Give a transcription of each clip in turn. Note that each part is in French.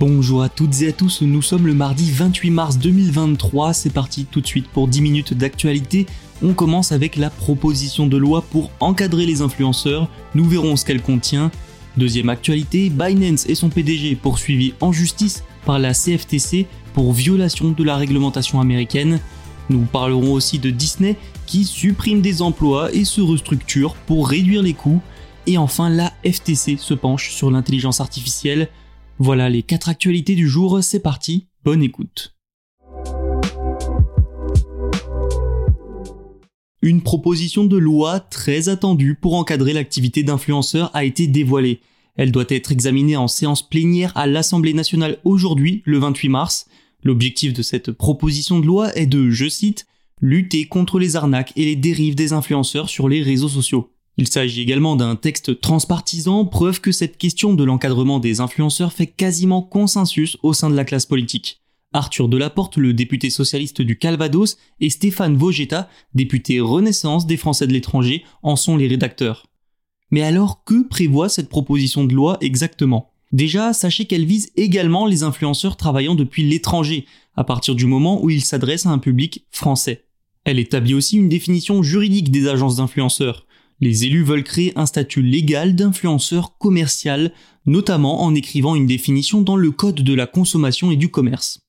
Bonjour à toutes et à tous, nous sommes le mardi 28 mars 2023, c'est parti tout de suite pour 10 minutes d'actualité. On commence avec la proposition de loi pour encadrer les influenceurs, nous verrons ce qu'elle contient. Deuxième actualité, Binance et son PDG poursuivis en justice par la CFTC pour violation de la réglementation américaine. Nous parlerons aussi de Disney qui supprime des emplois et se restructure pour réduire les coûts. Et enfin, la FTC se penche sur l'intelligence artificielle. Voilà les quatre actualités du jour, c'est parti, bonne écoute. Une proposition de loi très attendue pour encadrer l'activité d'influenceurs a été dévoilée. Elle doit être examinée en séance plénière à l'Assemblée nationale aujourd'hui, le 28 mars. L'objectif de cette proposition de loi est de, je cite, lutter contre les arnaques et les dérives des influenceurs sur les réseaux sociaux. Il s'agit également d'un texte transpartisan, preuve que cette question de l'encadrement des influenceurs fait quasiment consensus au sein de la classe politique. Arthur Delaporte, le député socialiste du Calvados, et Stéphane Vogetta, député Renaissance des Français de l'étranger, en sont les rédacteurs. Mais alors, que prévoit cette proposition de loi exactement? Déjà, sachez qu'elle vise également les influenceurs travaillant depuis l'étranger, à partir du moment où ils s'adressent à un public français. Elle établit aussi une définition juridique des agences d'influenceurs. Les élus veulent créer un statut légal d'influenceur commercial, notamment en écrivant une définition dans le Code de la consommation et du commerce.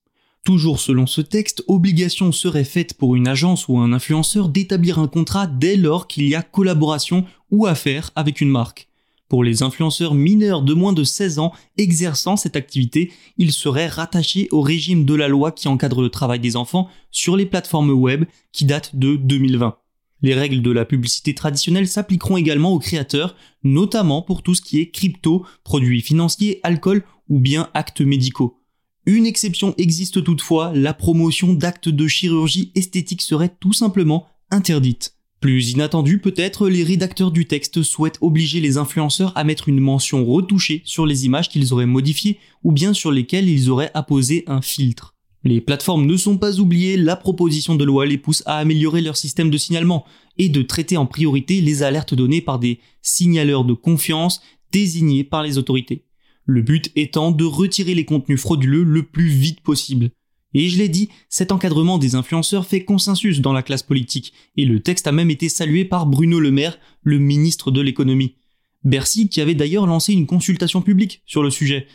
Toujours selon ce texte, obligation serait faite pour une agence ou un influenceur d'établir un contrat dès lors qu'il y a collaboration ou affaire avec une marque. Pour les influenceurs mineurs de moins de 16 ans exerçant cette activité, ils seraient rattachés au régime de la loi qui encadre le travail des enfants sur les plateformes web qui datent de 2020. Les règles de la publicité traditionnelle s'appliqueront également aux créateurs, notamment pour tout ce qui est crypto, produits financiers, alcool ou bien actes médicaux. Une exception existe toutefois, la promotion d'actes de chirurgie esthétique serait tout simplement interdite. Plus inattendu peut-être, les rédacteurs du texte souhaitent obliger les influenceurs à mettre une mention retouchée sur les images qu'ils auraient modifiées ou bien sur lesquelles ils auraient apposé un filtre. Les plateformes ne sont pas oubliées, la proposition de loi les pousse à améliorer leur système de signalement et de traiter en priorité les alertes données par des signaleurs de confiance désignés par les autorités. Le but étant de retirer les contenus frauduleux le plus vite possible. Et je l'ai dit, cet encadrement des influenceurs fait consensus dans la classe politique, et le texte a même été salué par Bruno Le Maire, le ministre de l'économie. Bercy qui avait d'ailleurs lancé une consultation publique sur le sujet.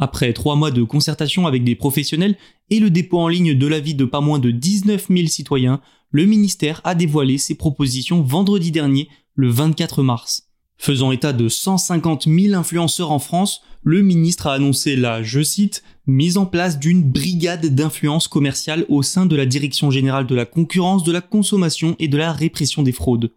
Après trois mois de concertation avec des professionnels et le dépôt en ligne de l'avis de pas moins de 19 000 citoyens, le ministère a dévoilé ses propositions vendredi dernier, le 24 mars. Faisant état de 150 000 influenceurs en France, le ministre a annoncé la, je cite, mise en place d'une brigade d'influence commerciale au sein de la Direction générale de la concurrence, de la consommation et de la répression des fraudes.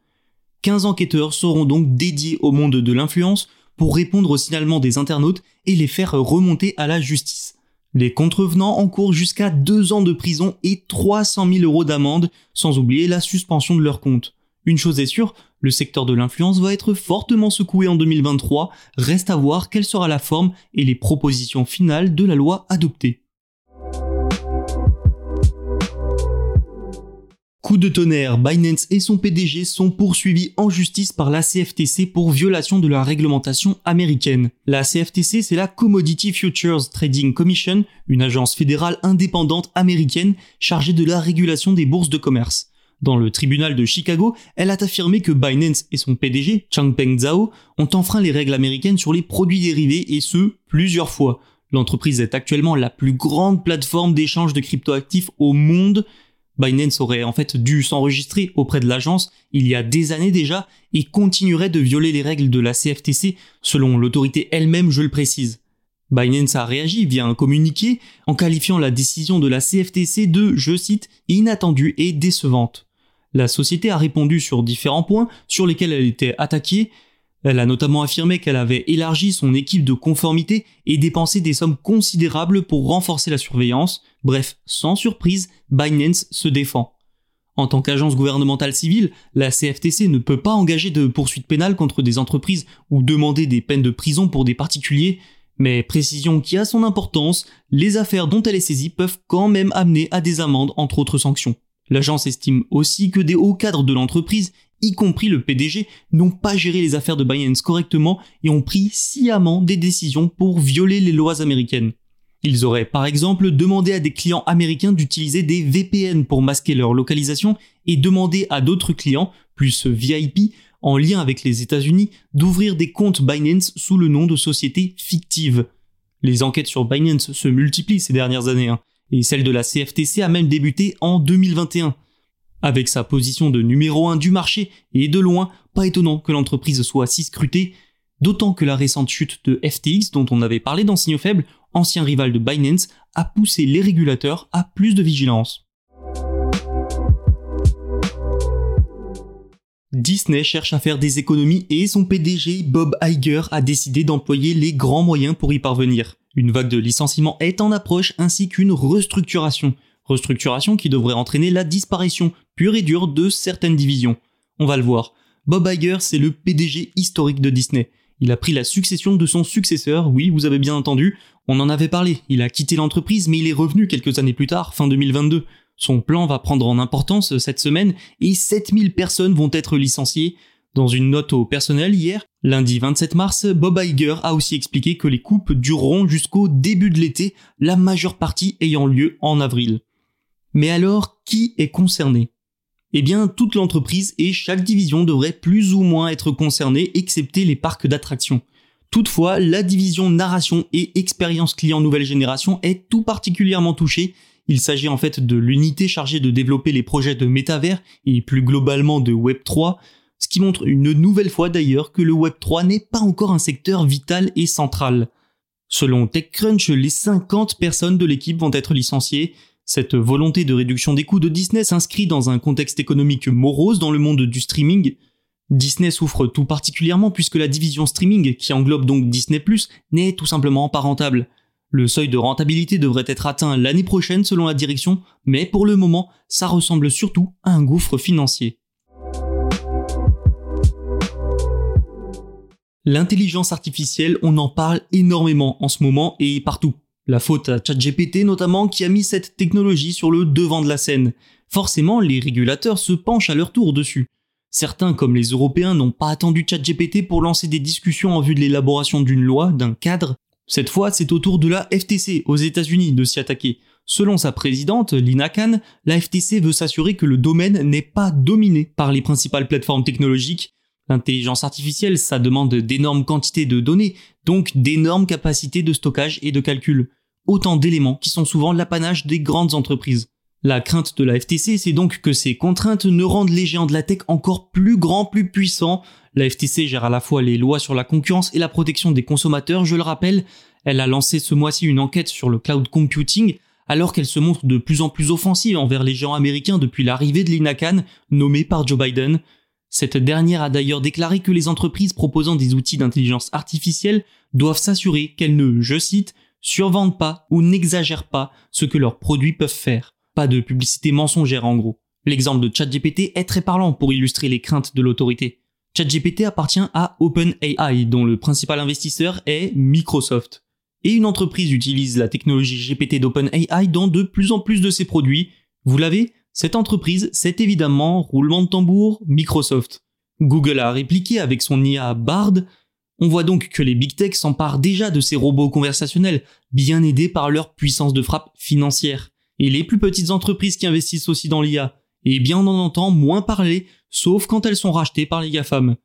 15 enquêteurs seront donc dédiés au monde de l'influence pour répondre aux signalements des internautes et les faire remonter à la justice. Les contrevenants encourent jusqu'à 2 ans de prison et 300 000 euros d'amende, sans oublier la suspension de leur compte. Une chose est sûre, le secteur de l'influence va être fortement secoué en 2023, reste à voir quelle sera la forme et les propositions finales de la loi adoptée. Coup de tonnerre, Binance et son PDG sont poursuivis en justice par la CFTC pour violation de la réglementation américaine. La CFTC, c'est la Commodity Futures Trading Commission, une agence fédérale indépendante américaine chargée de la régulation des bourses de commerce. Dans le tribunal de Chicago, elle a affirmé que Binance et son PDG, Changpeng Zhao, ont enfreint les règles américaines sur les produits dérivés et ce, plusieurs fois. L'entreprise est actuellement la plus grande plateforme d'échange de cryptoactifs au monde. Binance aurait en fait dû s'enregistrer auprès de l'agence il y a des années déjà et continuerait de violer les règles de la CFTC selon l'autorité elle-même, je le précise. Binance a réagi via un communiqué en qualifiant la décision de la CFTC de, je cite, inattendue et décevante. La société a répondu sur différents points sur lesquels elle était attaquée. Elle a notamment affirmé qu'elle avait élargi son équipe de conformité et dépensé des sommes considérables pour renforcer la surveillance. Bref, sans surprise, Binance se défend. En tant qu'agence gouvernementale civile, la CFTC ne peut pas engager de poursuites pénales contre des entreprises ou demander des peines de prison pour des particuliers, mais précision qui a son importance, les affaires dont elle est saisie peuvent quand même amener à des amendes entre autres sanctions. L'agence estime aussi que des hauts cadres de l'entreprise, y compris le PDG, n'ont pas géré les affaires de Binance correctement et ont pris sciemment des décisions pour violer les lois américaines. Ils auraient par exemple demandé à des clients américains d'utiliser des VPN pour masquer leur localisation et demandé à d'autres clients, plus VIP, en lien avec les États-Unis, d'ouvrir des comptes Binance sous le nom de sociétés fictives. Les enquêtes sur Binance se multiplient ces dernières années, hein, et celle de la CFTC a même débuté en 2021. Avec sa position de numéro 1 du marché, et de loin, pas étonnant que l'entreprise soit si scrutée, d'autant que la récente chute de FTX dont on avait parlé dans Signaux Faibles, ancien rival de Binance, a poussé les régulateurs à plus de vigilance. Disney cherche à faire des économies et son PDG Bob Iger a décidé d'employer les grands moyens pour y parvenir. Une vague de licenciements est en approche ainsi qu'une restructuration. Restructuration qui devrait entraîner la disparition pure et dure de certaines divisions. On va le voir. Bob Iger, c'est le PDG historique de Disney. Il a pris la succession de son successeur, oui, vous avez bien entendu, on en avait parlé. Il a quitté l'entreprise, mais il est revenu quelques années plus tard, fin 2022. Son plan va prendre en importance cette semaine et 7000 personnes vont être licenciées. Dans une note au personnel hier, lundi 27 mars, Bob Iger a aussi expliqué que les coupes dureront jusqu'au début de l'été, la majeure partie ayant lieu en avril. Mais alors, qui est concerné? Eh bien, toute l'entreprise et chaque division devrait plus ou moins être concernée, excepté les parcs d'attractions. Toutefois, la division narration et expérience client nouvelle génération est tout particulièrement touchée il s'agit en fait de l'unité chargée de développer les projets de métavers et plus globalement de Web3, ce qui montre une nouvelle fois d'ailleurs que le Web3 n'est pas encore un secteur vital et central. Selon TechCrunch, les 50 personnes de l'équipe vont être licenciées. Cette volonté de réduction des coûts de Disney s'inscrit dans un contexte économique morose dans le monde du streaming. Disney souffre tout particulièrement puisque la division streaming, qui englobe donc Disney ⁇ n'est tout simplement pas rentable. Le seuil de rentabilité devrait être atteint l'année prochaine selon la direction, mais pour le moment, ça ressemble surtout à un gouffre financier. L'intelligence artificielle, on en parle énormément en ce moment et partout. La faute à ChatGPT notamment qui a mis cette technologie sur le devant de la scène. Forcément, les régulateurs se penchent à leur tour dessus. Certains, comme les Européens, n'ont pas attendu ChatGPT pour lancer des discussions en vue de l'élaboration d'une loi, d'un cadre, cette fois, c'est au tour de la FTC aux États-Unis de s'y attaquer. Selon sa présidente, Lina Khan, la FTC veut s'assurer que le domaine n'est pas dominé par les principales plateformes technologiques. L'intelligence artificielle, ça demande d'énormes quantités de données, donc d'énormes capacités de stockage et de calcul. Autant d'éléments qui sont souvent l'apanage des grandes entreprises. La crainte de la FTC, c'est donc que ces contraintes ne rendent les géants de la tech encore plus grands, plus puissants. La FTC gère à la fois les lois sur la concurrence et la protection des consommateurs, je le rappelle. Elle a lancé ce mois-ci une enquête sur le cloud computing, alors qu'elle se montre de plus en plus offensive envers les géants américains depuis l'arrivée de Lina Khan, nommée par Joe Biden. Cette dernière a d'ailleurs déclaré que les entreprises proposant des outils d'intelligence artificielle doivent s'assurer qu'elles ne, je cite, survendent pas ou n'exagèrent pas ce que leurs produits peuvent faire. Pas de publicité mensongère en gros. L'exemple de ChatGPT est très parlant pour illustrer les craintes de l'autorité. ChatGPT appartient à OpenAI, dont le principal investisseur est Microsoft. Et une entreprise utilise la technologie GPT d'OpenAI dans de plus en plus de ses produits. Vous l'avez? Cette entreprise, c'est évidemment, roulement de tambour, Microsoft. Google a répliqué avec son IA Bard. On voit donc que les big tech s'emparent déjà de ces robots conversationnels, bien aidés par leur puissance de frappe financière et les plus petites entreprises qui investissent aussi dans l'IA. eh bien on en entend moins parler, sauf quand elles sont rachetées par les GAFAM.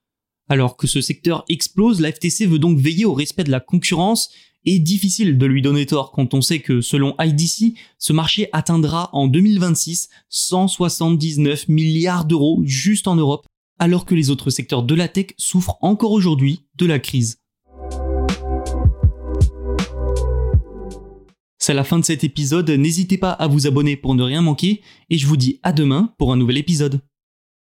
Alors que ce secteur explose, la FTC veut donc veiller au respect de la concurrence et difficile de lui donner tort quand on sait que selon IDC, ce marché atteindra en 2026 179 milliards d'euros juste en Europe, alors que les autres secteurs de la tech souffrent encore aujourd'hui de la crise. C'est la fin de cet épisode, n'hésitez pas à vous abonner pour ne rien manquer, et je vous dis à demain pour un nouvel épisode.